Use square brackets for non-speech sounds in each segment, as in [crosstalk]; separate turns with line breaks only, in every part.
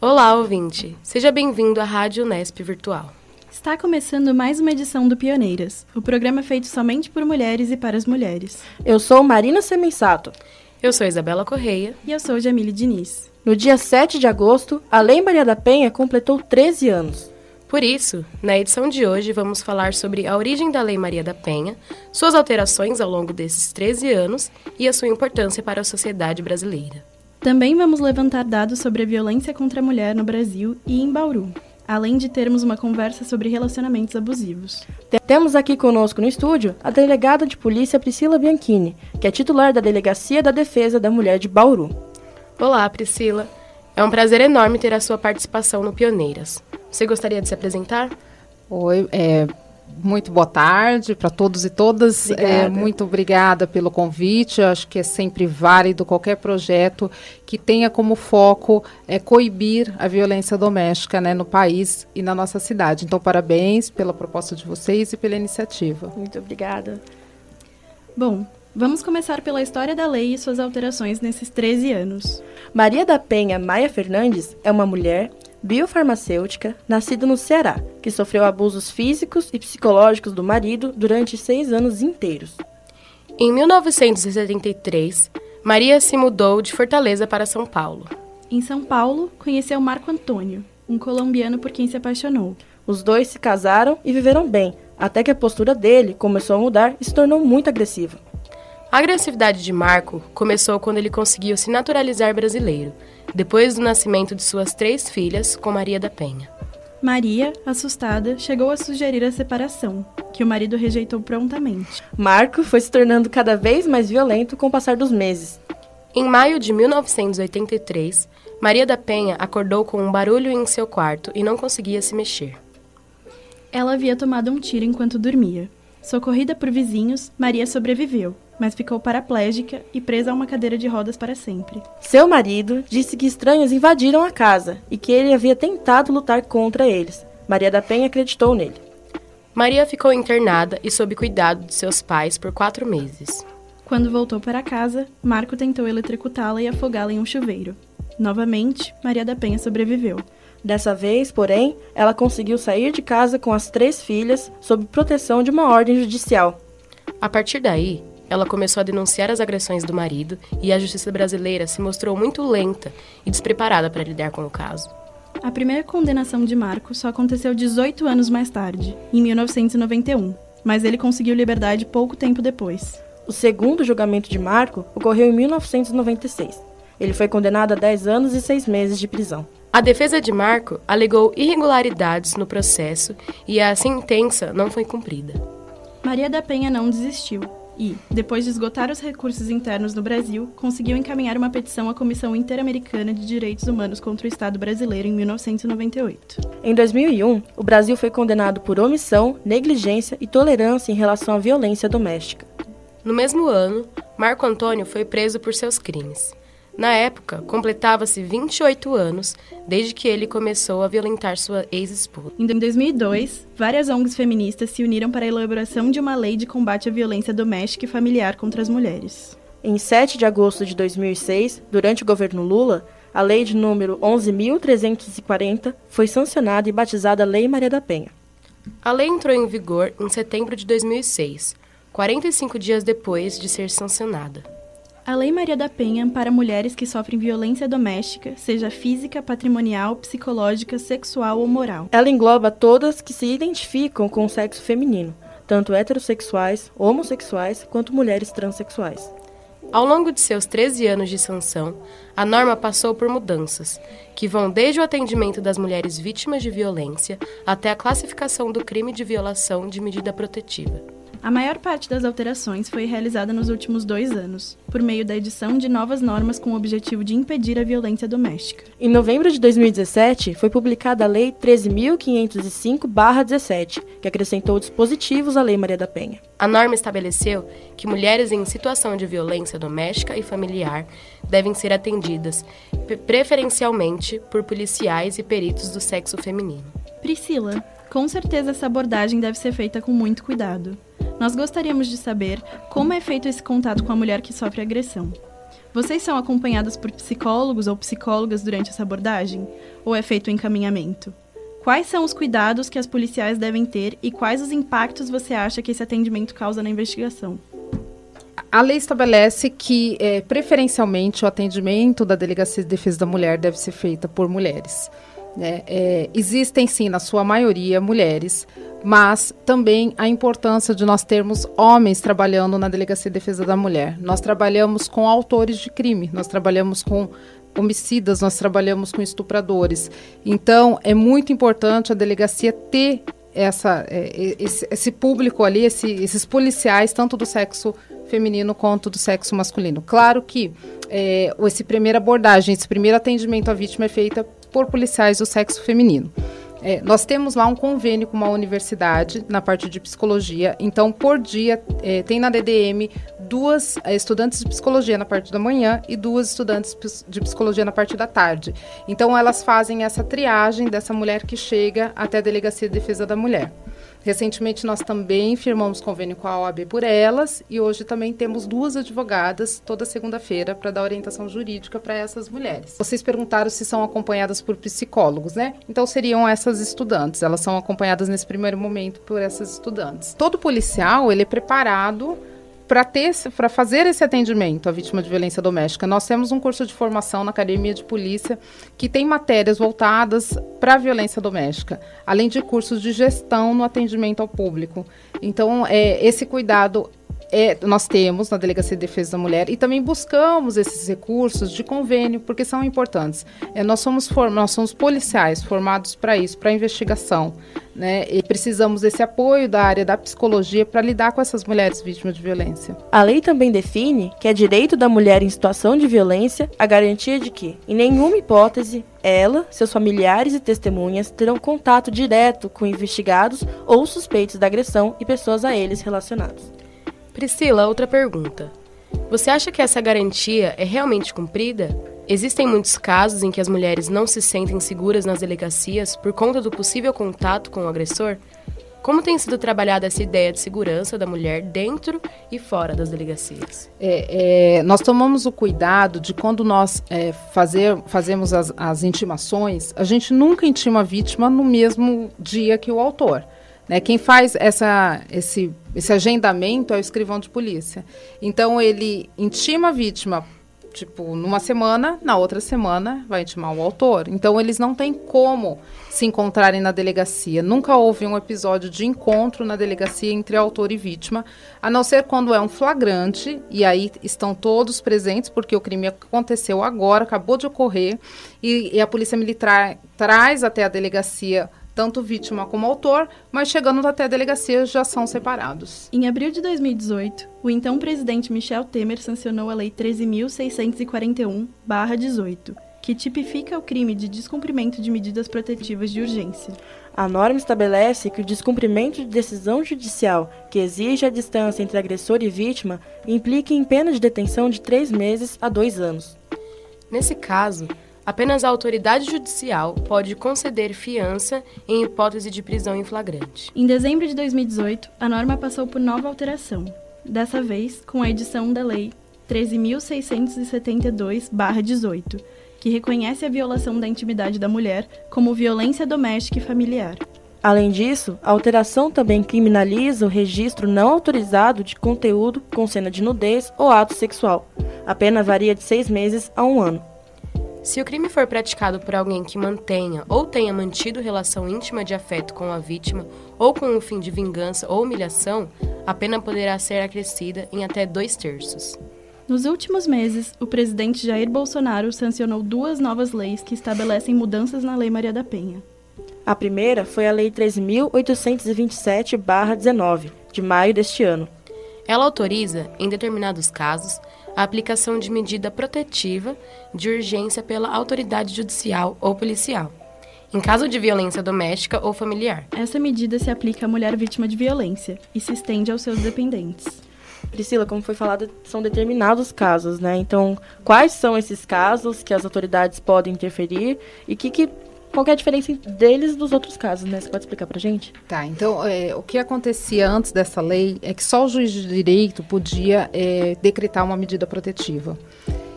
Olá, ouvinte! Seja bem-vindo à Rádio Unesp Virtual.
Está começando mais uma edição do Pioneiras, o programa feito somente por mulheres e para as mulheres.
Eu sou Marina Semensato.
Eu sou Isabela Correia.
E eu sou Jamile Diniz.
No dia 7 de agosto, a Lei Maria da Penha completou 13 anos.
Por isso, na edição de hoje, vamos falar sobre a origem da Lei Maria da Penha, suas alterações ao longo desses 13 anos e a sua importância para a sociedade brasileira.
Também vamos levantar dados sobre a violência contra a mulher no Brasil e em Bauru, além de termos uma conversa sobre relacionamentos abusivos.
Temos aqui conosco no estúdio a delegada de polícia Priscila Bianchini, que é titular da Delegacia da Defesa da Mulher de Bauru.
Olá, Priscila. É um prazer enorme ter a sua participação no Pioneiras. Você gostaria de se apresentar?
Oi, é, muito boa tarde para todos e todas. É, muito obrigada pelo convite. Acho que é sempre válido qualquer projeto que tenha como foco é, coibir a violência doméstica né, no país e na nossa cidade. Então, parabéns pela proposta de vocês e pela iniciativa.
Muito obrigada.
Bom, vamos começar pela história da lei e suas alterações nesses 13 anos.
Maria da Penha Maia Fernandes é uma mulher biofarmacêutica, nascida no Ceará, que sofreu abusos físicos e psicológicos do marido durante seis anos inteiros.
Em 1973, Maria se mudou de Fortaleza para São Paulo.
Em São Paulo, conheceu Marco Antônio, um colombiano por quem se apaixonou.
Os dois se casaram e viveram bem, até que a postura dele começou a mudar e se tornou muito agressiva.
A agressividade de Marco começou quando ele conseguiu se naturalizar brasileiro depois do nascimento de suas três filhas com Maria da Penha.
Maria, assustada, chegou a sugerir a separação, que o marido rejeitou prontamente.
Marco foi se tornando cada vez mais violento com o passar dos meses.
Em maio de 1983, Maria da Penha acordou com um barulho em seu quarto e não conseguia se mexer.
Ela havia tomado um tiro enquanto dormia. Socorrida por vizinhos, Maria sobreviveu, mas ficou paraplégica e presa a uma cadeira de rodas para sempre.
Seu marido disse que estranhos invadiram a casa e que ele havia tentado lutar contra eles. Maria da Penha acreditou nele.
Maria ficou internada e sob cuidado de seus pais por quatro meses.
Quando voltou para casa, Marco tentou eletrocutá-la e afogá-la em um chuveiro. Novamente, Maria da Penha sobreviveu.
Dessa vez, porém, ela conseguiu sair de casa com as três filhas sob proteção de uma ordem judicial.
A partir daí, ela começou a denunciar as agressões do marido e a justiça brasileira se mostrou muito lenta e despreparada para lidar com o caso.
A primeira condenação de Marco só aconteceu 18 anos mais tarde, em 1991, mas ele conseguiu liberdade pouco tempo depois.
O segundo julgamento de Marco ocorreu em 1996. Ele foi condenado a 10 anos e 6 meses de prisão.
A defesa de Marco alegou irregularidades no processo e a sentença não foi cumprida.
Maria da Penha não desistiu e, depois de esgotar os recursos internos no Brasil, conseguiu encaminhar uma petição à Comissão Interamericana de Direitos Humanos contra o Estado brasileiro em 1998.
Em 2001, o Brasil foi condenado por omissão, negligência e tolerância em relação à violência doméstica.
No mesmo ano, Marco Antônio foi preso por seus crimes. Na época, completava-se 28 anos desde que ele começou a violentar sua ex-esposa.
Em 2002, várias ONGs feministas se uniram para a elaboração de uma lei de combate à violência doméstica e familiar contra as mulheres.
Em 7 de agosto de 2006, durante o governo Lula, a lei de número 11.340 foi sancionada e batizada Lei Maria da Penha.
A lei entrou em vigor em setembro de 2006, 45 dias depois de ser sancionada.
A Lei Maria da Penha ampara mulheres que sofrem violência doméstica, seja física, patrimonial, psicológica, sexual ou moral.
Ela engloba todas que se identificam com o sexo feminino, tanto heterossexuais, homossexuais quanto mulheres transexuais.
Ao longo de seus 13 anos de sanção, a norma passou por mudanças, que vão desde o atendimento das mulheres vítimas de violência até a classificação do crime de violação de medida protetiva.
A maior parte das alterações foi realizada nos últimos dois anos, por meio da edição de novas normas com o objetivo de impedir a violência doméstica.
Em novembro de 2017, foi publicada a Lei 13.505-17, que acrescentou dispositivos à Lei Maria da Penha.
A norma estabeleceu que mulheres em situação de violência doméstica e familiar devem ser atendidas preferencialmente por policiais e peritos do sexo feminino.
Priscila, com certeza essa abordagem deve ser feita com muito cuidado. Nós gostaríamos de saber como é feito esse contato com a mulher que sofre agressão. Vocês são acompanhadas por psicólogos ou psicólogas durante essa abordagem? Ou é feito o encaminhamento? Quais são os cuidados que as policiais devem ter e quais os impactos você acha que esse atendimento causa na investigação?
A lei estabelece que, é, preferencialmente, o atendimento da Delegacia de Defesa da Mulher deve ser feita por mulheres. Né? É, existem, sim, na sua maioria, mulheres, mas também a importância de nós termos homens trabalhando na Delegacia de Defesa da Mulher. Nós trabalhamos com autores de crime, nós trabalhamos com homicidas, nós trabalhamos com estupradores. Então, é muito importante a delegacia ter essa, é, esse, público ali, esse, esses policiais, tanto do sexo feminino quanto do sexo masculino. Claro que é, esse primeira abordagem, esse primeiro atendimento à vítima é feita por policiais do sexo feminino. É, nós temos lá um convênio com uma universidade na parte de psicologia. Então, por dia, é, tem na DDM duas é, estudantes de psicologia na parte da manhã e duas estudantes de psicologia na parte da tarde. Então, elas fazem essa triagem dessa mulher que chega até a Delegacia de Defesa da Mulher. Recentemente, nós também firmamos convênio com a OAB por elas e hoje também temos duas advogadas toda segunda-feira para dar orientação jurídica para essas mulheres. Vocês perguntaram se são acompanhadas por psicólogos, né? Então, seriam essas estudantes. Elas são acompanhadas nesse primeiro momento por essas estudantes. Todo policial, ele é preparado para ter para fazer esse atendimento à vítima de violência doméstica, nós temos um curso de formação na Academia de Polícia que tem matérias voltadas para a violência doméstica, além de cursos de gestão no atendimento ao público. Então, é, esse cuidado é, nós temos na Delegacia de Defesa da Mulher e também buscamos esses recursos de convênio, porque são importantes. É, nós, somos nós somos policiais formados para isso, para investigação. Né, e precisamos desse apoio da área da psicologia para lidar com essas mulheres vítimas de violência.
A lei também define que é direito da mulher em situação de violência a garantia de que, em nenhuma hipótese, ela, seus familiares e testemunhas terão contato direto com investigados ou suspeitos da agressão e pessoas a eles relacionadas.
Priscila, outra pergunta. Você acha que essa garantia é realmente cumprida? Existem muitos casos em que as mulheres não se sentem seguras nas delegacias por conta do possível contato com o agressor? Como tem sido trabalhada essa ideia de segurança da mulher dentro e fora das delegacias?
É, é, nós tomamos o cuidado de quando nós é, fazer, fazemos as, as intimações, a gente nunca intima a vítima no mesmo dia que o autor. Né? Quem faz essa, esse, esse agendamento é o escrivão de polícia. Então, ele intima a vítima, tipo, numa semana, na outra semana vai intimar o autor. Então, eles não têm como se encontrarem na delegacia. Nunca houve um episódio de encontro na delegacia entre autor e vítima, a não ser quando é um flagrante, e aí estão todos presentes, porque o crime aconteceu agora, acabou de ocorrer, e, e a polícia militar traz até a delegacia tanto vítima como autor, mas chegando até a delegacia já são separados.
Em abril de 2018, o então presidente Michel Temer sancionou a Lei 13.641-18, que tipifica o crime de descumprimento de medidas protetivas de urgência.
A norma estabelece que o descumprimento de decisão judicial que exige a distância entre agressor e vítima implique em pena de detenção de três meses a dois anos.
Nesse caso, Apenas a autoridade judicial pode conceder fiança em hipótese de prisão em flagrante.
Em dezembro de 2018, a norma passou por nova alteração, dessa vez com a edição da Lei 13.672-18, que reconhece a violação da intimidade da mulher como violência doméstica e familiar.
Além disso, a alteração também criminaliza o registro não autorizado de conteúdo com cena de nudez ou ato sexual. A pena varia de seis meses a um ano.
Se o crime for praticado por alguém que mantenha ou tenha mantido relação íntima de afeto com a vítima ou com o fim de vingança ou humilhação, a pena poderá ser acrescida em até dois terços.
Nos últimos meses, o presidente Jair Bolsonaro sancionou duas novas leis que estabelecem mudanças na Lei Maria da Penha.
A primeira foi a Lei 13.827-19, de maio deste ano.
Ela autoriza, em determinados casos, a aplicação de medida protetiva de urgência pela autoridade judicial ou policial, em caso de violência doméstica ou familiar.
Essa medida se aplica à mulher vítima de violência e se estende aos seus dependentes.
Priscila, como foi falado, são determinados casos, né? Então, quais são esses casos que as autoridades podem interferir e que, que qual é a diferença deles dos outros casos, né? Você pode explicar pra gente?
Tá, então é, o que acontecia antes dessa lei é que só o juiz de direito podia é, decretar uma medida protetiva.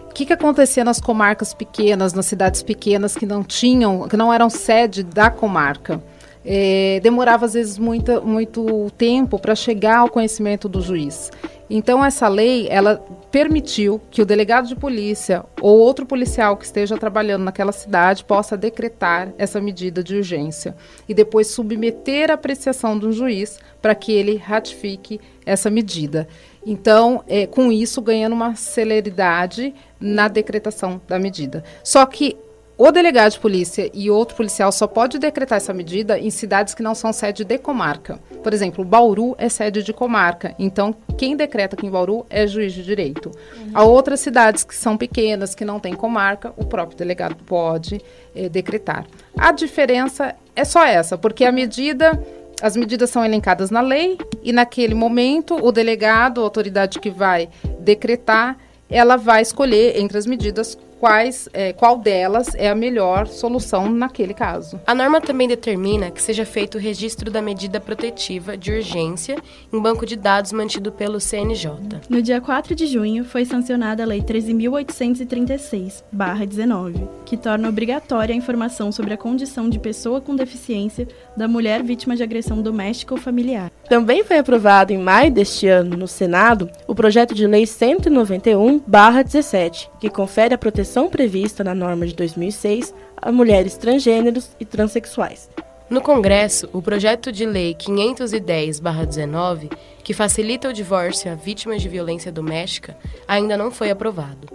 O que, que acontecia nas comarcas pequenas, nas cidades pequenas que não tinham, que não eram sede da comarca? É, demorava às vezes muito, muito tempo para chegar ao conhecimento do juiz. Então essa lei, ela permitiu que o delegado de polícia ou outro policial que esteja trabalhando naquela cidade possa decretar essa medida de urgência e depois submeter a apreciação do juiz para que ele ratifique essa medida. Então, é, com isso, ganhando uma celeridade na decretação da medida. Só que o delegado de polícia e outro policial só pode decretar essa medida em cidades que não são sede de comarca. Por exemplo, Bauru é sede de comarca, então quem decreta aqui em Bauru é juiz de direito. Há outras cidades que são pequenas, que não têm comarca, o próprio delegado pode eh, decretar. A diferença é só essa, porque a medida as medidas são elencadas na lei e naquele momento o delegado, a autoridade que vai decretar, ela vai escolher entre as medidas quais, é, qual delas é a melhor solução naquele caso.
A norma também determina que seja feito o registro da medida protetiva de urgência em banco de dados mantido pelo CNJ.
No dia 4 de junho, foi sancionada a Lei 13.836-19, que torna obrigatória a informação sobre a condição de pessoa com deficiência da mulher vítima de agressão doméstica ou familiar.
Também foi aprovado em maio deste ano no Senado o projeto de Lei 191-17, que confere a proteção proteção prevista na norma de 2006 a mulheres transgêneros e transexuais.
No Congresso, o projeto de lei 510-19, que facilita o divórcio a vítimas de violência doméstica, ainda não foi aprovado.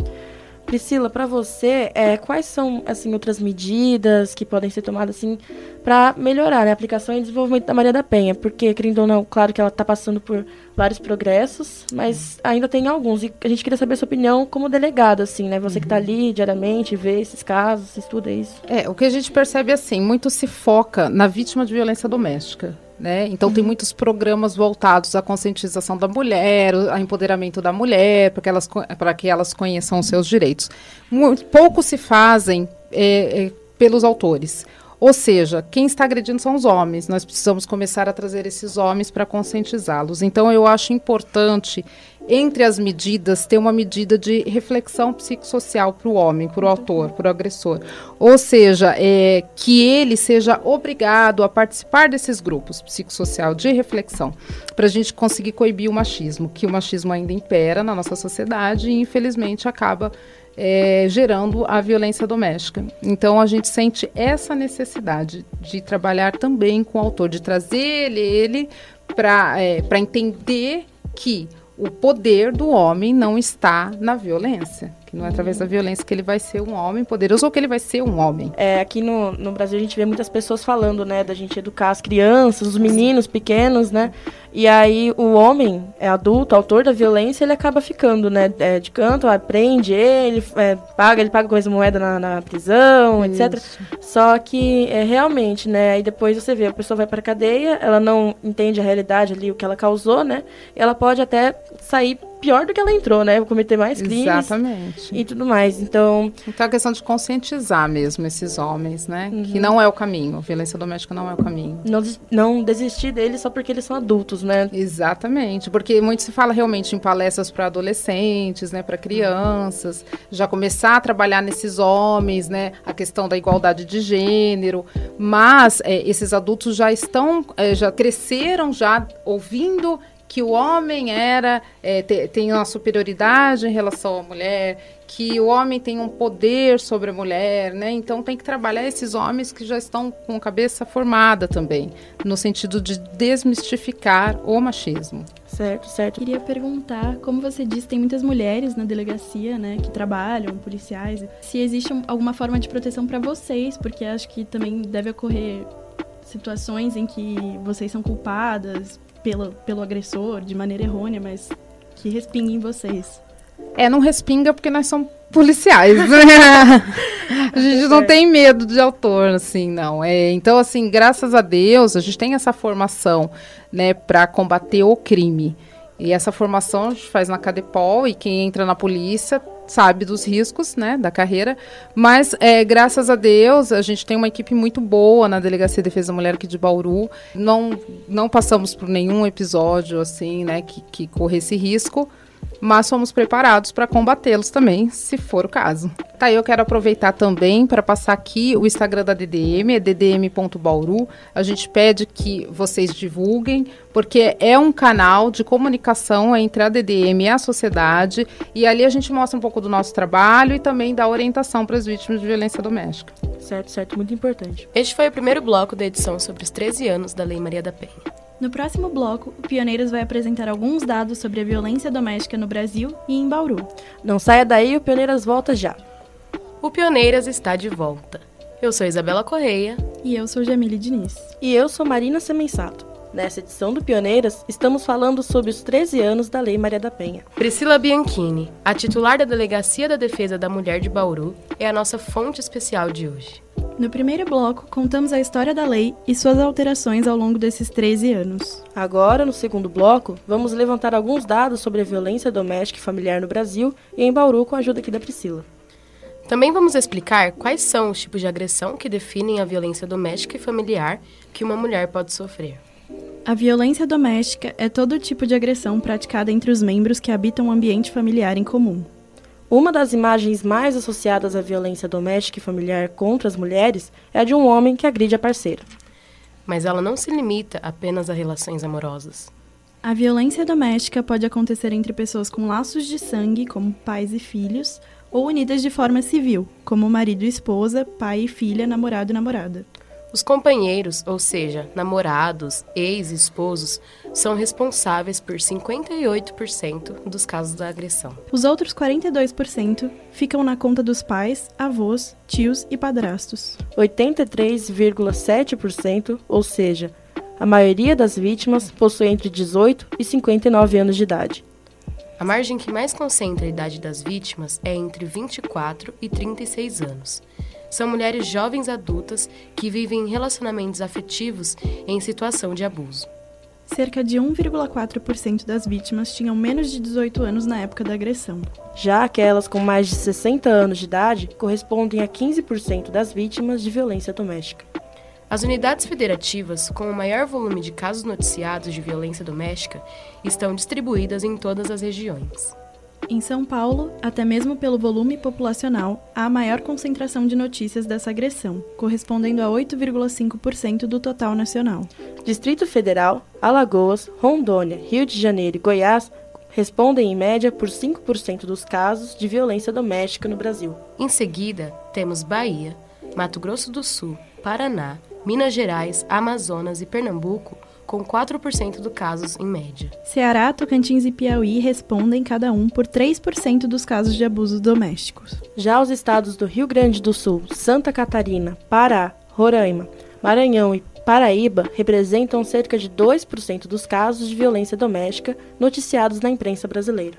Priscila, para você, é, quais são assim outras medidas que podem ser tomadas assim para melhorar né, a aplicação e desenvolvimento da Maria da Penha? Porque, querendo ou não, claro que ela está passando por vários progressos, mas ainda tem alguns. E a gente queria saber a sua opinião como delegada, assim, né? Você que está ali diariamente, vê esses casos, estuda isso.
É, o que a gente percebe assim, muito se foca na vítima de violência doméstica. Né? Então, uhum. tem muitos programas voltados à conscientização da mulher, ao empoderamento da mulher, para que elas, para que elas conheçam os seus direitos. Muito, pouco se fazem é, é, pelos autores. Ou seja, quem está agredindo são os homens. Nós precisamos começar a trazer esses homens para conscientizá-los. Então, eu acho importante entre as medidas, ter uma medida de reflexão psicossocial para o homem, para o autor, para o agressor. Ou seja, é, que ele seja obrigado a participar desses grupos psicossocial de reflexão, para a gente conseguir coibir o machismo, que o machismo ainda impera na nossa sociedade e, infelizmente, acaba é, gerando a violência doméstica. Então a gente sente essa necessidade de trabalhar também com o autor, de trazer ele, ele para é, entender que o poder do homem não está na violência. Que não é através da violência que ele vai ser um homem poderoso ou que ele vai ser um homem.
É, aqui no, no Brasil a gente vê muitas pessoas falando, né, da gente educar as crianças, os meninos pequenos, né? E aí o homem é adulto, autor da violência, ele acaba ficando, né, é, de canto, aprende ele, é, paga, ele paga coisa moeda na, na prisão, Isso. etc. Só que é, realmente, né, aí depois você vê, a pessoa vai para cadeia, ela não entende a realidade ali, o que ela causou, né? E ela pode até sair pior do que ela entrou, né? Cometer mais crimes.
Exatamente.
E tudo mais. Então.
Então a questão de conscientizar mesmo esses homens, né? Uhum. Que não é o caminho. Violência doméstica não é o caminho.
Não, não desistir deles só porque eles são adultos, né?
Exatamente. Porque muito se fala realmente em palestras para adolescentes, né? Para crianças. Já começar a trabalhar nesses homens, né? A questão da igualdade de gênero. Mas é, esses adultos já estão, é, já cresceram já ouvindo que o homem era é, te, tem uma superioridade em relação à mulher, que o homem tem um poder sobre a mulher, né? Então tem que trabalhar esses homens que já estão com a cabeça formada também, no sentido de desmistificar o machismo.
Certo, certo. Queria perguntar, como você disse, tem muitas mulheres na delegacia, né, que trabalham, policiais. Se existe alguma forma de proteção para vocês, porque acho que também deve ocorrer situações em que vocês são culpadas pelo, pelo agressor de maneira errônea, mas que respinga em vocês?
É, não respinga porque nós somos policiais, né? [laughs] a gente não tem medo de autor, assim, não. É, então, assim, graças a Deus, a gente tem essa formação, né, para combater o crime. E essa formação a gente faz na Cadepol e quem entra na polícia sabe dos riscos, né, da carreira. Mas é, graças a Deus a gente tem uma equipe muito boa na Delegacia de Defesa da Mulher aqui de Bauru. Não não passamos por nenhum episódio assim, né, que, que corresse risco mas somos preparados para combatê-los também, se for o caso. Tá, eu quero aproveitar também para passar aqui o Instagram da DDM, é ddm.bauru. A gente pede que vocês divulguem, porque é um canal de comunicação entre a DDM e a sociedade, e ali a gente mostra um pouco do nosso trabalho e também dá orientação para as vítimas de violência doméstica.
Certo, certo, muito importante.
Este foi o primeiro bloco da edição sobre os 13 anos da Lei Maria da Penha.
No próximo bloco, o Pioneiros vai apresentar alguns dados sobre a violência doméstica no Brasil e em Bauru.
Não saia daí, o Pioneiras volta já.
O Pioneiras está de volta. Eu sou Isabela Correia.
E eu sou Jamile Diniz.
E eu sou Marina Semensato. Nessa edição do Pioneiras, estamos falando sobre os 13 anos da Lei Maria da Penha.
Priscila Bianchini, a titular da Delegacia da Defesa da Mulher de Bauru, é a nossa fonte especial de hoje.
No primeiro bloco, contamos a história da lei e suas alterações ao longo desses 13 anos.
Agora, no segundo bloco, vamos levantar alguns dados sobre a violência doméstica e familiar no Brasil e em Bauru com a ajuda aqui da Priscila.
Também vamos explicar quais são os tipos de agressão que definem a violência doméstica e familiar que uma mulher pode sofrer.
A violência doméstica é todo tipo de agressão praticada entre os membros que habitam um ambiente familiar em comum.
Uma das imagens mais associadas à violência doméstica e familiar contra as mulheres é a de um homem que agride a parceira.
Mas ela não se limita apenas a relações amorosas.
A violência doméstica pode acontecer entre pessoas com laços de sangue, como pais e filhos, ou unidas de forma civil, como marido e esposa, pai e filha, namorado e namorada.
Os companheiros, ou seja, namorados, ex-esposos, são responsáveis por 58% dos casos da agressão.
Os outros 42% ficam na conta dos pais, avós, tios e padrastos.
83,7%, ou seja, a maioria das vítimas possui entre 18 e 59 anos de idade.
A margem que mais concentra a idade das vítimas é entre 24 e 36 anos são mulheres jovens adultas que vivem relacionamentos afetivos em situação de abuso.
Cerca de 1,4% das vítimas tinham menos de 18 anos na época da agressão.
Já aquelas com mais de 60 anos de idade correspondem a 15% das vítimas de violência doméstica.
As unidades federativas com o maior volume de casos noticiados de violência doméstica estão distribuídas em todas as regiões.
Em São Paulo, até mesmo pelo volume populacional, há a maior concentração de notícias dessa agressão, correspondendo a 8,5% do total nacional.
Distrito Federal, Alagoas, Rondônia, Rio de Janeiro e Goiás respondem em média por 5% dos casos de violência doméstica no Brasil.
Em seguida, temos Bahia, Mato Grosso do Sul, Paraná, Minas Gerais, Amazonas e Pernambuco com 4% dos casos em média.
Ceará, Tocantins e Piauí respondem cada um por 3% dos casos de abusos domésticos.
Já os estados do Rio Grande do Sul, Santa Catarina, Pará, Roraima, Maranhão e Paraíba representam cerca de 2% dos casos de violência doméstica noticiados na imprensa brasileira.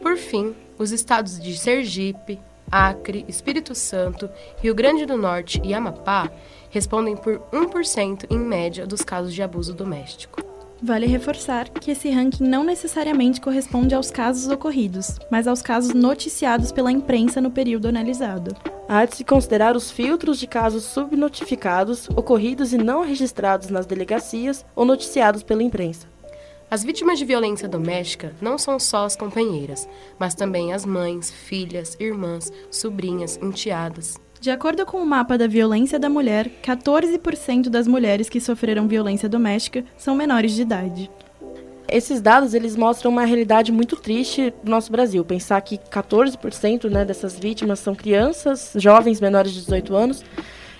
Por fim, os estados de Sergipe, Acre, Espírito Santo, Rio Grande do Norte e Amapá respondem por 1% em média dos casos de abuso doméstico.
Vale reforçar que esse ranking não necessariamente corresponde aos casos ocorridos, mas aos casos noticiados pela imprensa no período analisado.
Há de se considerar os filtros de casos subnotificados, ocorridos e não registrados nas delegacias ou noticiados pela imprensa.
As vítimas de violência doméstica não são só as companheiras, mas também as mães, filhas, irmãs, sobrinhas, enteadas.
De acordo com o mapa da violência da mulher, 14% das mulheres que sofreram violência doméstica são menores de idade.
Esses dados eles mostram uma realidade muito triste do nosso Brasil. Pensar que 14% né, dessas vítimas são crianças, jovens menores de 18 anos.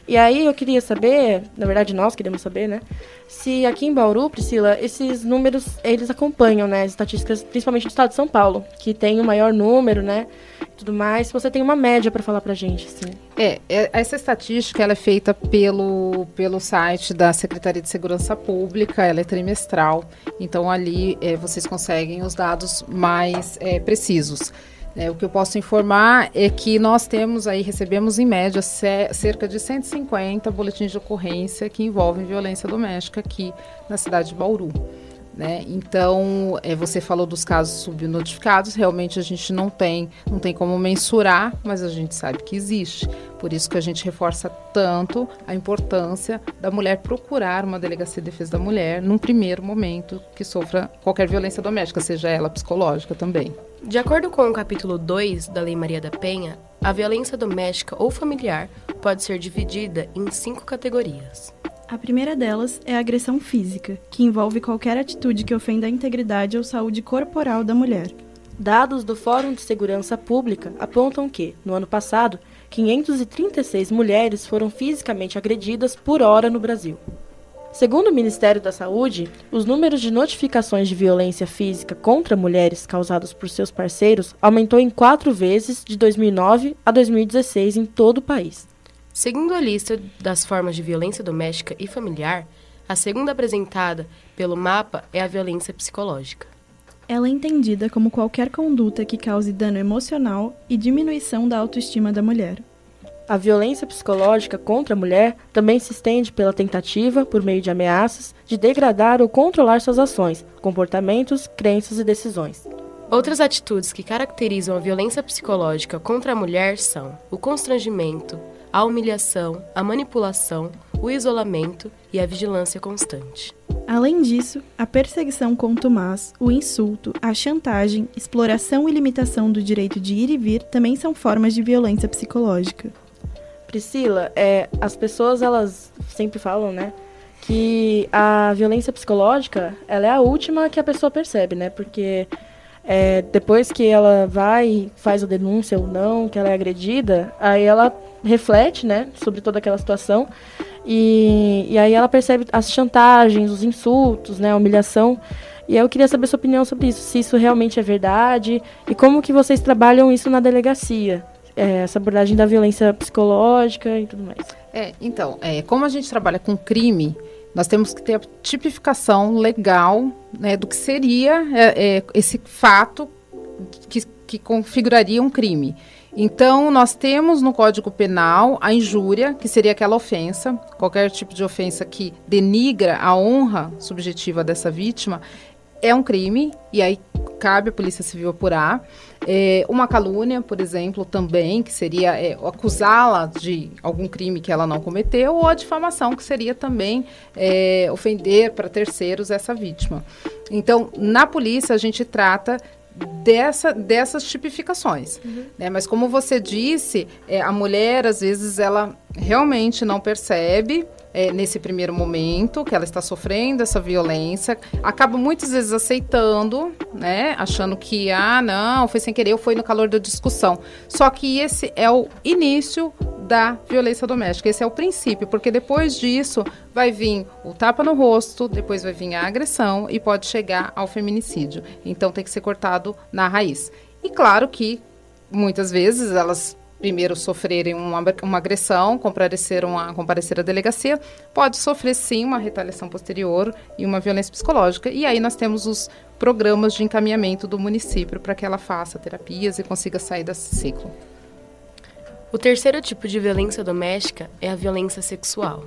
E aí eu queria saber, na verdade nós queremos saber, né, se aqui em Bauru, Priscila, esses números eles acompanham, né, as estatísticas, principalmente do estado de São Paulo, que tem o maior número, né, tudo mais. Se você tem uma média para falar para gente, assim.
É, é, essa estatística ela é feita pelo, pelo site da Secretaria de Segurança Pública, ela é trimestral. Então ali é, vocês conseguem os dados mais é, precisos. É, o que eu posso informar é que nós temos aí, recebemos em média cerca de 150 boletins de ocorrência que envolvem violência doméstica aqui na cidade de Bauru. Né? Então, é, você falou dos casos subnotificados, realmente a gente não tem, não tem como mensurar, mas a gente sabe que existe. Por isso que a gente reforça tanto a importância da mulher procurar uma delegacia de defesa da mulher num primeiro momento que sofra qualquer violência doméstica, seja ela psicológica também.
De acordo com o capítulo 2 da Lei Maria da Penha, a violência doméstica ou familiar pode ser dividida em cinco categorias.
A primeira delas é a agressão física, que envolve qualquer atitude que ofenda a integridade ou saúde corporal da mulher.
Dados do Fórum de Segurança Pública apontam que, no ano passado, 536 mulheres foram fisicamente agredidas por hora no Brasil. Segundo o Ministério da Saúde, os números de notificações de violência física contra mulheres causadas por seus parceiros aumentou em quatro vezes de 2009 a 2016 em todo o país.
Segundo a lista das formas de violência doméstica e familiar, a segunda apresentada pelo mapa é a violência psicológica.
Ela é entendida como qualquer conduta que cause dano emocional e diminuição da autoestima da mulher.
A violência psicológica contra a mulher também se estende pela tentativa, por meio de ameaças, de degradar ou controlar suas ações, comportamentos, crenças e decisões.
Outras atitudes que caracterizam a violência psicológica contra a mulher são o constrangimento, a humilhação, a manipulação, o isolamento e a vigilância constante.
Além disso, a perseguição contumaz, o insulto, a chantagem, exploração e limitação do direito de ir e vir também são formas de violência psicológica.
Priscila, é, as pessoas elas sempre falam, né, que a violência psicológica ela é a última que a pessoa percebe, né, porque é, depois que ela vai faz a denúncia ou não, que ela é agredida, aí ela reflete, né, sobre toda aquela situação e, e aí ela percebe as chantagens, os insultos, né, a humilhação. E eu queria saber sua opinião sobre isso, se isso realmente é verdade e como que vocês trabalham isso na delegacia, é, essa abordagem da violência psicológica e tudo mais.
É, então, é, como a gente trabalha com crime, nós temos que ter a tipificação legal né, do que seria é, é, esse fato que, que configuraria um crime. Então, nós temos no Código Penal a injúria, que seria aquela ofensa, qualquer tipo de ofensa que denigra a honra subjetiva dessa vítima, é um crime, e aí cabe à Polícia Civil apurar. É, uma calúnia, por exemplo, também, que seria é, acusá-la de algum crime que ela não cometeu, ou a difamação, que seria também é, ofender para terceiros essa vítima. Então, na polícia, a gente trata dessa, dessas tipificações. Uhum. Né? Mas como você disse, é, a mulher, às vezes, ela realmente não percebe é, nesse primeiro momento que ela está sofrendo essa violência, acaba muitas vezes aceitando, né, achando que ah não foi sem querer, foi no calor da discussão. Só que esse é o início da violência doméstica. Esse é o princípio, porque depois disso vai vir o tapa no rosto, depois vai vir a agressão e pode chegar ao feminicídio. Então tem que ser cortado na raiz. E claro que muitas vezes elas primeiro sofrerem uma, uma agressão, comparecer, uma, comparecer à delegacia, pode sofrer sim uma retaliação posterior e uma violência psicológica. E aí nós temos os programas de encaminhamento do município para que ela faça terapias e consiga sair desse ciclo.
O terceiro tipo de violência doméstica é a violência sexual.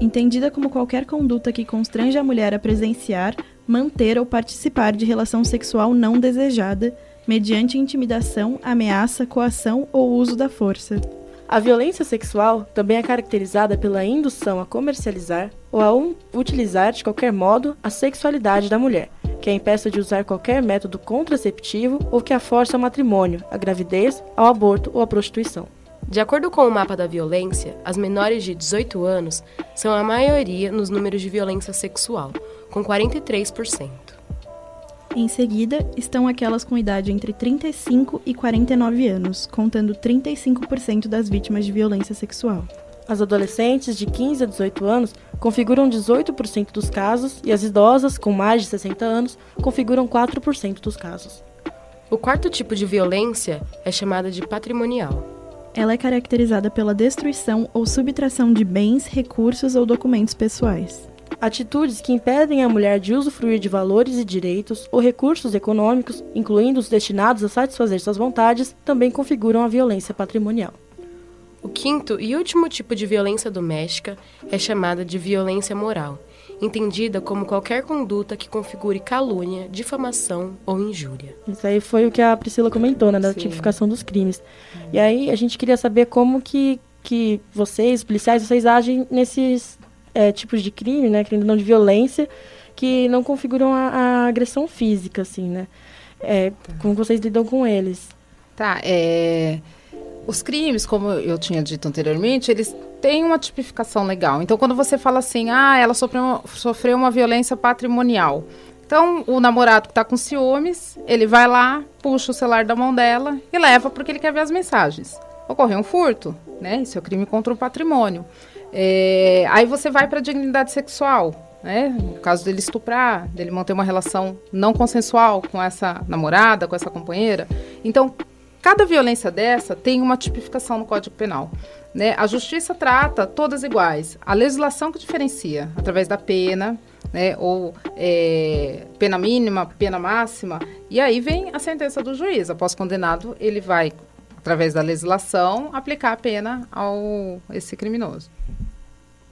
Entendida como qualquer conduta que constrange a mulher a presenciar, manter ou participar de relação sexual não desejada, mediante intimidação, ameaça, coação ou uso da força.
A violência sexual também é caracterizada pela indução a comercializar ou a um, utilizar de qualquer modo a sexualidade da mulher, que a impeça de usar qualquer método contraceptivo ou que a força ao matrimônio, à gravidez, ao aborto ou à prostituição.
De acordo com o mapa da violência, as menores de 18 anos são a maioria nos números de violência sexual, com 43%.
Em seguida, estão aquelas com idade entre 35 e 49 anos, contando 35% das vítimas de violência sexual.
As adolescentes de 15 a 18 anos configuram 18% dos casos e as idosas com mais de 60 anos configuram 4% dos casos.
O quarto tipo de violência é chamada de patrimonial.
Ela é caracterizada pela destruição ou subtração de bens, recursos ou documentos pessoais.
Atitudes que impedem a mulher de usufruir de valores e direitos ou recursos econômicos, incluindo os destinados a satisfazer suas vontades, também configuram a violência patrimonial.
O quinto e último tipo de violência doméstica é chamada de violência moral, entendida como qualquer conduta que configure calúnia, difamação ou injúria.
Isso aí foi o que a Priscila comentou, né, da Sim. tipificação dos crimes. E aí a gente queria saber como que, que vocês, policiais, vocês agem nesses é, tipos de crime, né, crime não de violência, que não configuram a, a agressão física, assim, né? É, tá. Como vocês lidam com eles?
Tá, é... Os crimes, como eu tinha dito anteriormente, eles têm uma tipificação legal. Então, quando você fala assim, ah, ela sofreu uma, sofreu uma violência patrimonial. Então, o namorado que está com ciúmes, ele vai lá, puxa o celular da mão dela e leva porque ele quer ver as mensagens. Ocorreu um furto, né? Isso é crime contra o patrimônio. É, aí você vai para a dignidade sexual, né? No caso dele estuprar, dele manter uma relação não consensual com essa namorada, com essa companheira. Então, Cada violência dessa tem uma tipificação no Código Penal. Né? A justiça trata todas iguais. A legislação que diferencia, através da pena, né? ou é, pena mínima, pena máxima, e aí vem a sentença do juiz. Após condenado, ele vai, através da legislação, aplicar a pena ao esse criminoso.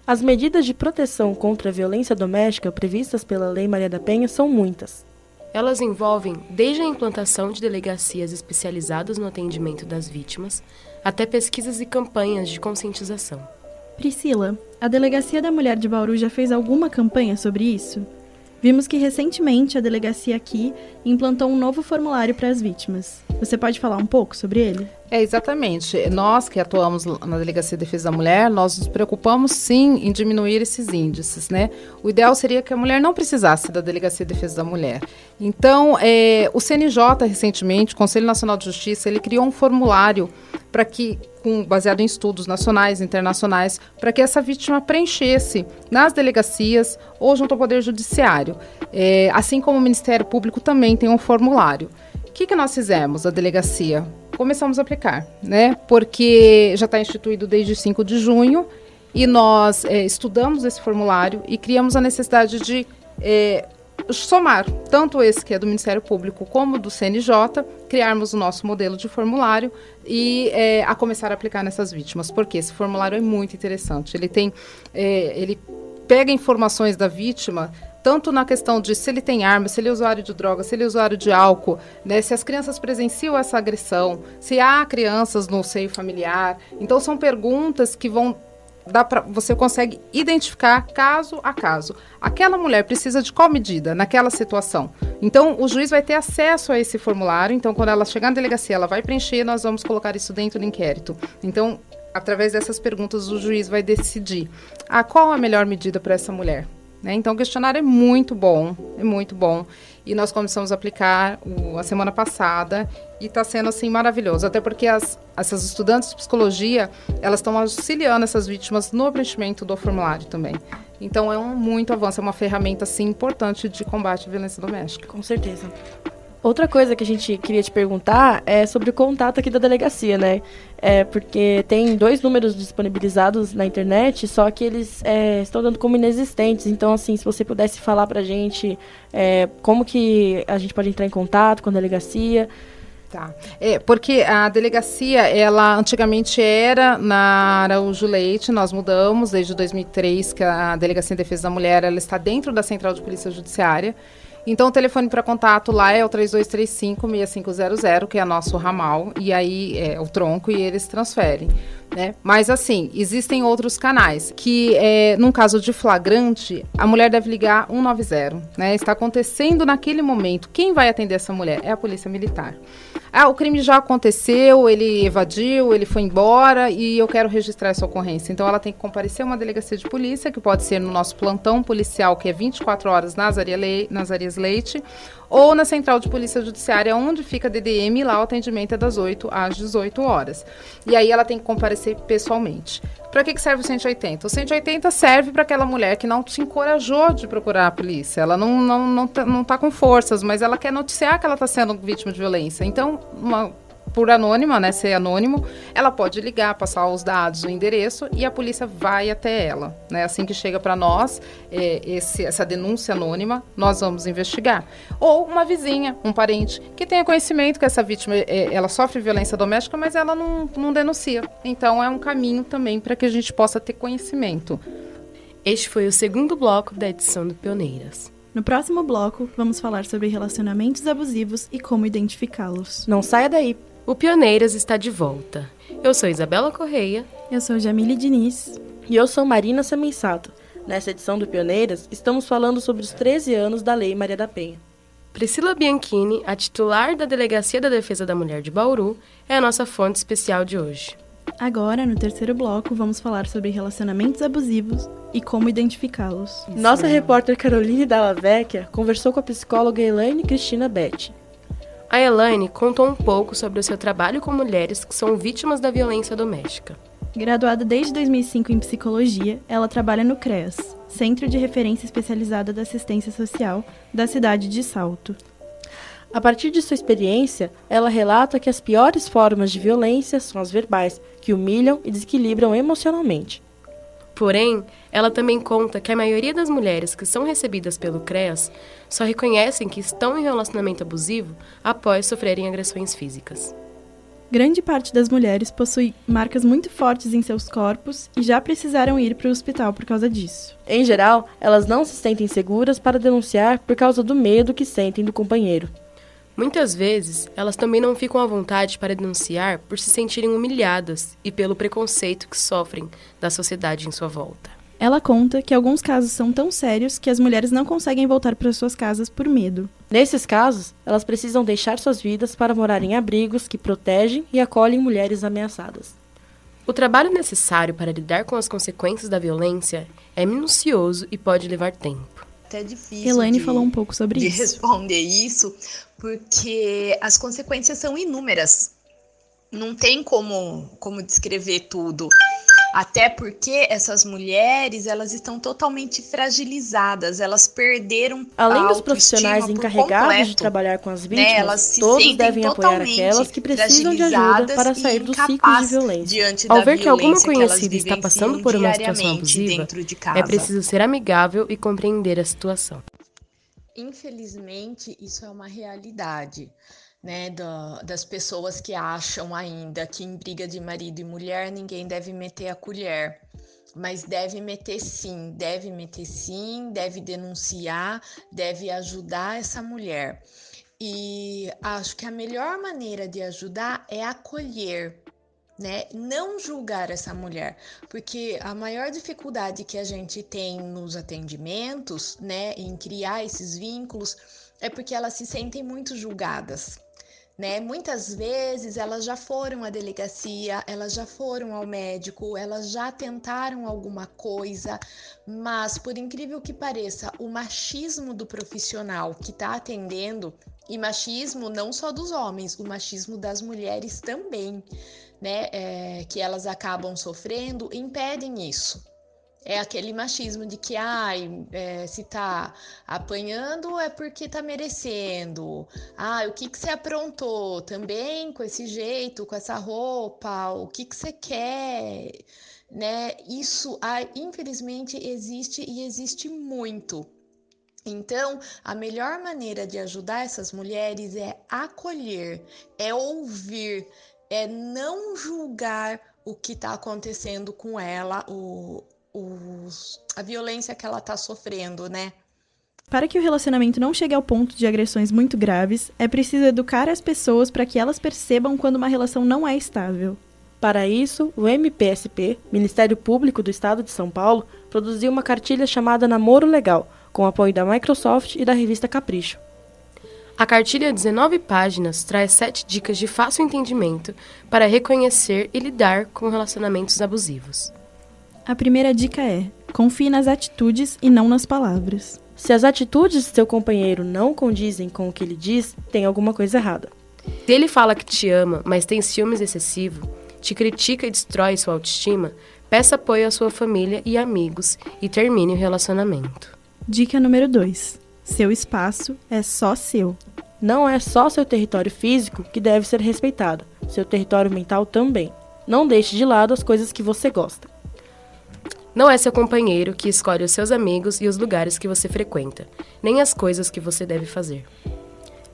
As medidas de proteção contra a violência doméstica previstas pela Lei Maria da Penha são muitas.
Elas envolvem desde a implantação de delegacias especializadas no atendimento das vítimas, até pesquisas e campanhas de conscientização.
Priscila, a Delegacia da Mulher de Bauru já fez alguma campanha sobre isso? Vimos que recentemente a delegacia aqui implantou um novo formulário para as vítimas. Você pode falar um pouco sobre ele?
É, exatamente. Nós que atuamos na Delegacia de Defesa da Mulher, nós nos preocupamos sim em diminuir esses índices, né? O ideal seria que a mulher não precisasse da Delegacia de Defesa da Mulher. Então, é, o CNJ, recentemente, o Conselho Nacional de Justiça, ele criou um formulário para que com, baseado em estudos nacionais e internacionais, para que essa vítima preenchesse nas delegacias ou junto ao Poder Judiciário. É, assim como o Ministério Público também tem um formulário. O que, que nós fizemos, a delegacia? Começamos a aplicar, né? Porque já está instituído desde 5 de junho e nós é, estudamos esse formulário e criamos a necessidade de é, somar tanto esse que é do Ministério Público como do CNJ, criarmos o nosso modelo de formulário e é, a começar a aplicar nessas vítimas, porque esse formulário é muito interessante. Ele tem, é, ele pega informações da vítima tanto na questão de se ele tem arma, se ele é usuário de droga, se ele é usuário de álcool, né, se as crianças presenciam essa agressão, se há crianças no seio familiar. Então são perguntas que vão dá pra, você consegue identificar caso a caso. Aquela mulher precisa de qual medida naquela situação? Então, o juiz vai ter acesso a esse formulário. Então, quando ela chegar na delegacia, ela vai preencher, nós vamos colocar isso dentro do inquérito. Então, através dessas perguntas, o juiz vai decidir ah, qual a melhor medida para essa mulher. Né? Então, o questionário é muito bom, é muito bom. E nós começamos a aplicar o, a semana passada e está sendo assim maravilhoso, até porque as, essas estudantes de psicologia elas estão auxiliando essas vítimas no preenchimento do formulário também. Então é um muito avanço, é uma ferramenta assim importante de combate à violência doméstica.
Com certeza. Outra coisa que a gente queria te perguntar é sobre o contato aqui da delegacia, né? É porque tem dois números disponibilizados na internet, só que eles é, estão dando como inexistentes. Então, assim, se você pudesse falar pra gente é, como que a gente pode entrar em contato com a delegacia.
Tá. É, porque a delegacia, ela antigamente era na Araújo Leite, nós mudamos desde 2003, que a Delegacia de Defesa da Mulher, ela está dentro da Central de Polícia Judiciária. Então, o telefone para contato lá é o 3235-6500, que é nosso ramal, e aí é o tronco, e eles transferem. Né? Mas assim, existem outros canais que, é, num caso de flagrante, a mulher deve ligar 190. Né? Está acontecendo naquele momento. Quem vai atender essa mulher? É a polícia militar. Ah, o crime já aconteceu, ele evadiu, ele foi embora e eu quero registrar essa ocorrência. Então ela tem que comparecer a uma delegacia de polícia, que pode ser no nosso plantão policial, que é 24 horas nas, Arias Leite, ou na central de polícia judiciária, onde fica a DDM, lá o atendimento é das 8 às 18 horas. E aí ela tem que comparecer pessoalmente. Para que, que serve o 180? O 180 serve para aquela mulher que não se encorajou de procurar a polícia. Ela não, não, não, tá, não tá com forças, mas ela quer noticiar que ela está sendo vítima de violência. Então, uma por anônima, né, ser anônimo, ela pode ligar, passar os dados, o endereço e a polícia vai até ela. Né? Assim que chega para nós é, esse, essa denúncia anônima, nós vamos investigar. Ou uma vizinha, um parente, que tenha conhecimento que essa vítima é, ela sofre violência doméstica, mas ela não, não denuncia. Então é um caminho também para que a gente possa ter conhecimento.
Este foi o segundo bloco da edição do Pioneiras.
No próximo bloco, vamos falar sobre relacionamentos abusivos e como identificá-los.
Não saia daí!
O Pioneiras está de volta. Eu sou Isabela Correia.
Eu sou Jamile Diniz.
E eu sou Marina Semensato. Nessa edição do Pioneiras, estamos falando sobre os 13 anos da Lei Maria da Penha.
Priscila Bianchini, a titular da Delegacia da Defesa da Mulher de Bauru, é a nossa fonte especial de hoje.
Agora, no terceiro bloco, vamos falar sobre relacionamentos abusivos e como identificá-los.
Nossa repórter Caroline Dalla Vecchia conversou com a psicóloga Elaine Cristina Betti,
a Elaine contou um pouco sobre o seu trabalho com mulheres que são vítimas da violência doméstica.
Graduada desde 2005 em psicologia, ela trabalha no CREAS, Centro de Referência Especializada da Assistência Social, da cidade de Salto.
A partir de sua experiência, ela relata que as piores formas de violência são as verbais, que humilham e desequilibram emocionalmente.
Porém, ela também conta que a maioria das mulheres que são recebidas pelo CREAS só reconhecem que estão em relacionamento abusivo após sofrerem agressões físicas.
Grande parte das mulheres possui marcas muito fortes em seus corpos e já precisaram ir para o hospital por causa disso.
Em geral, elas não se sentem seguras para denunciar por causa do medo que sentem do companheiro.
Muitas vezes, elas também não ficam à vontade para denunciar por se sentirem humilhadas e pelo preconceito que sofrem da sociedade em sua volta.
Ela conta que alguns casos são tão sérios que as mulheres não conseguem voltar para suas casas por medo.
Nesses casos, elas precisam deixar suas vidas para morar em abrigos que protegem e acolhem mulheres ameaçadas.
O trabalho necessário para lidar com as consequências da violência é minucioso e pode levar tempo
até difícil.
Elaine
de,
falou um pouco sobre
de
isso.
responder isso, porque as consequências são inúmeras. Não tem como, como descrever tudo. Até porque essas mulheres, elas estão totalmente fragilizadas, elas perderam
Além dos profissionais encarregados completo, de trabalhar com as né? vítimas, né? todos devem apoiar aquelas que precisam de ajuda para sair do ciclo de violência.
Ao ver que alguma conhecida que está passando por uma situação abusiva, é preciso ser amigável e compreender a situação.
Infelizmente, isso é uma realidade né, do, das pessoas que acham ainda que em briga de marido e mulher ninguém deve meter a colher. Mas deve meter sim, deve meter sim, deve denunciar, deve ajudar essa mulher. E acho que a melhor maneira de ajudar é acolher, né? Não julgar essa mulher, porque a maior dificuldade que a gente tem nos atendimentos, né, em criar esses vínculos, é porque elas se sentem muito julgadas né? Muitas vezes elas já foram à delegacia, elas já foram ao médico, elas já tentaram alguma coisa, mas por incrível que pareça, o machismo do profissional que está atendendo, e machismo não só dos homens, o machismo das mulheres também, né? É, que elas acabam sofrendo, impedem isso é aquele machismo de que ai, é, se tá apanhando é porque tá merecendo. Ah, o que que você aprontou também com esse jeito, com essa roupa? O que que você quer? Né? Isso, ah, infelizmente, existe e existe muito. Então, a melhor maneira de ajudar essas mulheres é acolher, é ouvir, é não julgar o que está acontecendo com ela, o, os, a violência que ela está sofrendo, né?
Para que o relacionamento não chegue ao ponto de agressões muito graves, é preciso educar as pessoas para que elas percebam quando uma relação não é estável.
Para isso, o MPSP, Ministério Público do Estado de São Paulo, produziu uma cartilha chamada Namoro Legal, com apoio da Microsoft e da revista Capricho.
A cartilha de 19 páginas traz sete dicas de fácil entendimento para reconhecer e lidar com relacionamentos abusivos.
A primeira dica é: confie nas atitudes e não nas palavras.
Se as atitudes de seu companheiro não condizem com o que ele diz, tem alguma coisa errada.
Se ele fala que te ama, mas tem ciúmes excessivo, te critica e destrói sua autoestima, peça apoio à sua família e amigos e termine o relacionamento.
Dica número 2. Seu espaço é só seu.
Não é só seu território físico que deve ser respeitado, seu território mental também. Não deixe de lado as coisas que você gosta.
Não é seu companheiro que escolhe os seus amigos e os lugares que você frequenta, nem as coisas que você deve fazer.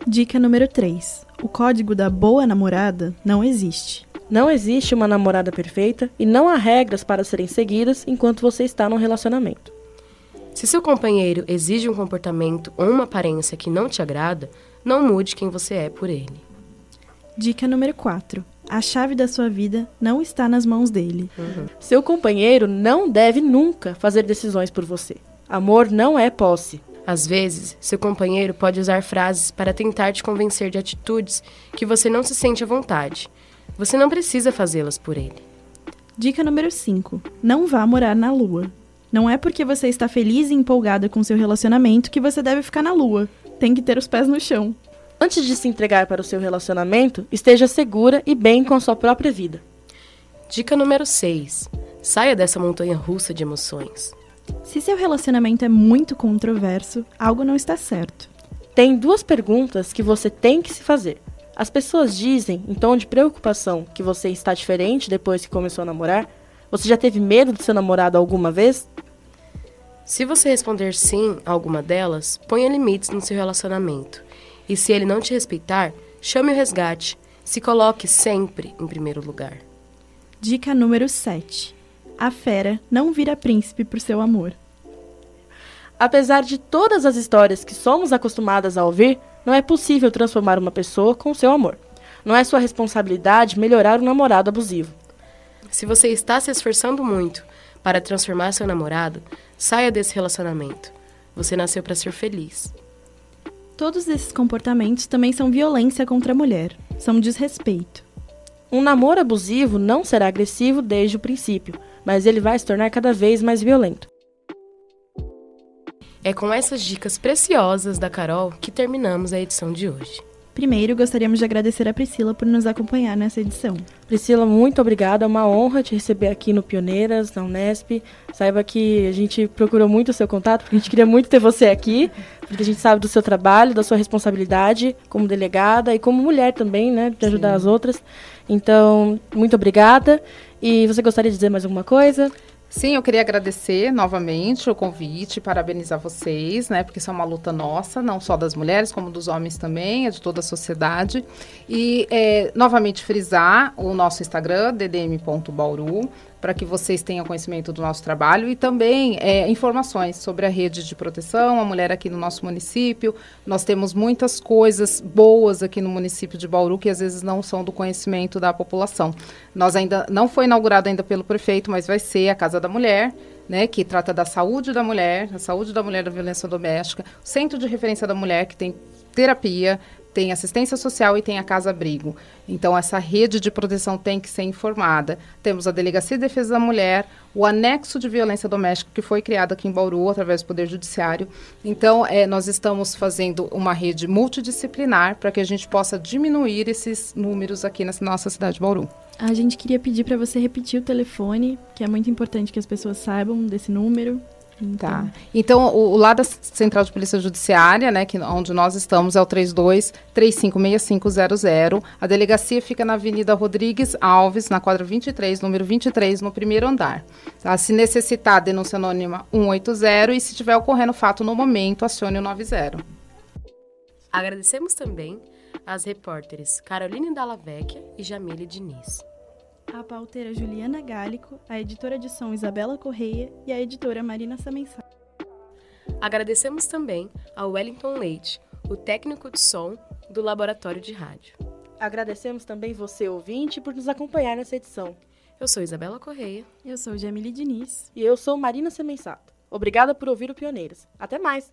Dica número 3. O código da boa namorada não existe.
Não existe uma namorada perfeita e não há regras para serem seguidas enquanto você está num relacionamento.
Se seu companheiro exige um comportamento ou uma aparência que não te agrada, não mude quem você é por ele.
Dica número 4. A chave da sua vida não está nas mãos dele.
Uhum. Seu companheiro não deve nunca fazer decisões por você. Amor não é posse.
Às vezes, seu companheiro pode usar frases para tentar te convencer de atitudes que você não se sente à vontade. Você não precisa fazê-las por ele.
Dica número 5. Não vá morar na lua. Não é porque você está feliz e empolgada com seu relacionamento que você deve ficar na lua. Tem que ter os pés no chão.
Antes de se entregar para o seu relacionamento, esteja segura e bem com a sua própria vida.
Dica número 6. Saia dessa montanha russa de emoções.
Se seu relacionamento é muito controverso, algo não está certo.
Tem duas perguntas que você tem que se fazer. As pessoas dizem, em tom de preocupação, que você está diferente depois que começou a namorar. Você já teve medo do seu namorado alguma vez?
Se você responder sim a alguma delas, ponha limites no seu relacionamento. E se ele não te respeitar, chame o resgate. Se coloque sempre em primeiro lugar.
Dica número 7. A fera não vira príncipe por seu amor.
Apesar de todas as histórias que somos acostumadas a ouvir, não é possível transformar uma pessoa com seu amor. Não é sua responsabilidade melhorar o namorado abusivo.
Se você está se esforçando muito para transformar seu namorado, saia desse relacionamento. Você nasceu para ser feliz.
Todos esses comportamentos também são violência contra a mulher, são desrespeito.
Um namoro abusivo não será agressivo desde o princípio, mas ele vai se tornar cada vez mais violento.
É com essas dicas preciosas da Carol que terminamos a edição de hoje.
Primeiro, gostaríamos de agradecer a Priscila por nos acompanhar nessa edição.
Priscila, muito obrigada. É uma honra te receber aqui no Pioneiras, na Unesp. Saiba que a gente procurou muito o seu contato, porque a gente queria muito ter você aqui, porque a gente sabe do seu trabalho, da sua responsabilidade como delegada e como mulher também, né, de ajudar Sim. as outras. Então, muito obrigada. E você gostaria de dizer mais alguma coisa?
Sim, eu queria agradecer novamente o convite, parabenizar vocês, né? Porque isso é uma luta nossa, não só das mulheres, como dos homens também, é de toda a sociedade. E é, novamente frisar o nosso Instagram, ddm.bauru, para que vocês tenham conhecimento do nosso trabalho e também é, informações sobre a rede de proteção, a mulher aqui no nosso município. Nós temos muitas coisas boas aqui no município de Bauru que às vezes não são do conhecimento da população. Nós ainda não foi inaugurado ainda pelo prefeito, mas vai ser a Casa da Mulher. Né, que trata da saúde da mulher, a saúde da mulher da violência doméstica, o Centro de Referência da Mulher, que tem terapia, tem assistência social e tem a Casa Abrigo. Então, essa rede de proteção tem que ser informada. Temos a Delegacia de Defesa da Mulher, o anexo de violência doméstica, que foi criado aqui em Bauru, através do Poder Judiciário. Então, é, nós estamos fazendo uma rede multidisciplinar para que a gente possa diminuir esses números aqui na nossa cidade de Bauru.
A gente queria pedir para você repetir o telefone, que é muito importante que as pessoas saibam desse número.
Então. Tá. Então, o, o lado da Central de Polícia Judiciária, né, que, onde nós estamos, é o 32 356500. A delegacia fica na Avenida Rodrigues Alves, na quadra 23, número 23, no primeiro andar. Tá? Se necessitar, denúncia anônima 180 e se tiver ocorrendo fato no momento, acione o 90.
Agradecemos também às repórteres Caroline Dallavecchia e Jamile Diniz
a pauteira Juliana Gálico, a editora de som Isabela Correia e a editora Marina Samensá.
Agradecemos também ao Wellington Leite, o técnico de som do Laboratório de Rádio.
Agradecemos também você, ouvinte, por nos acompanhar nessa edição.
Eu sou Isabela Correia.
Eu sou Jamile Diniz.
E eu sou Marina Semensato. Obrigada por ouvir o Pioneiras. Até mais!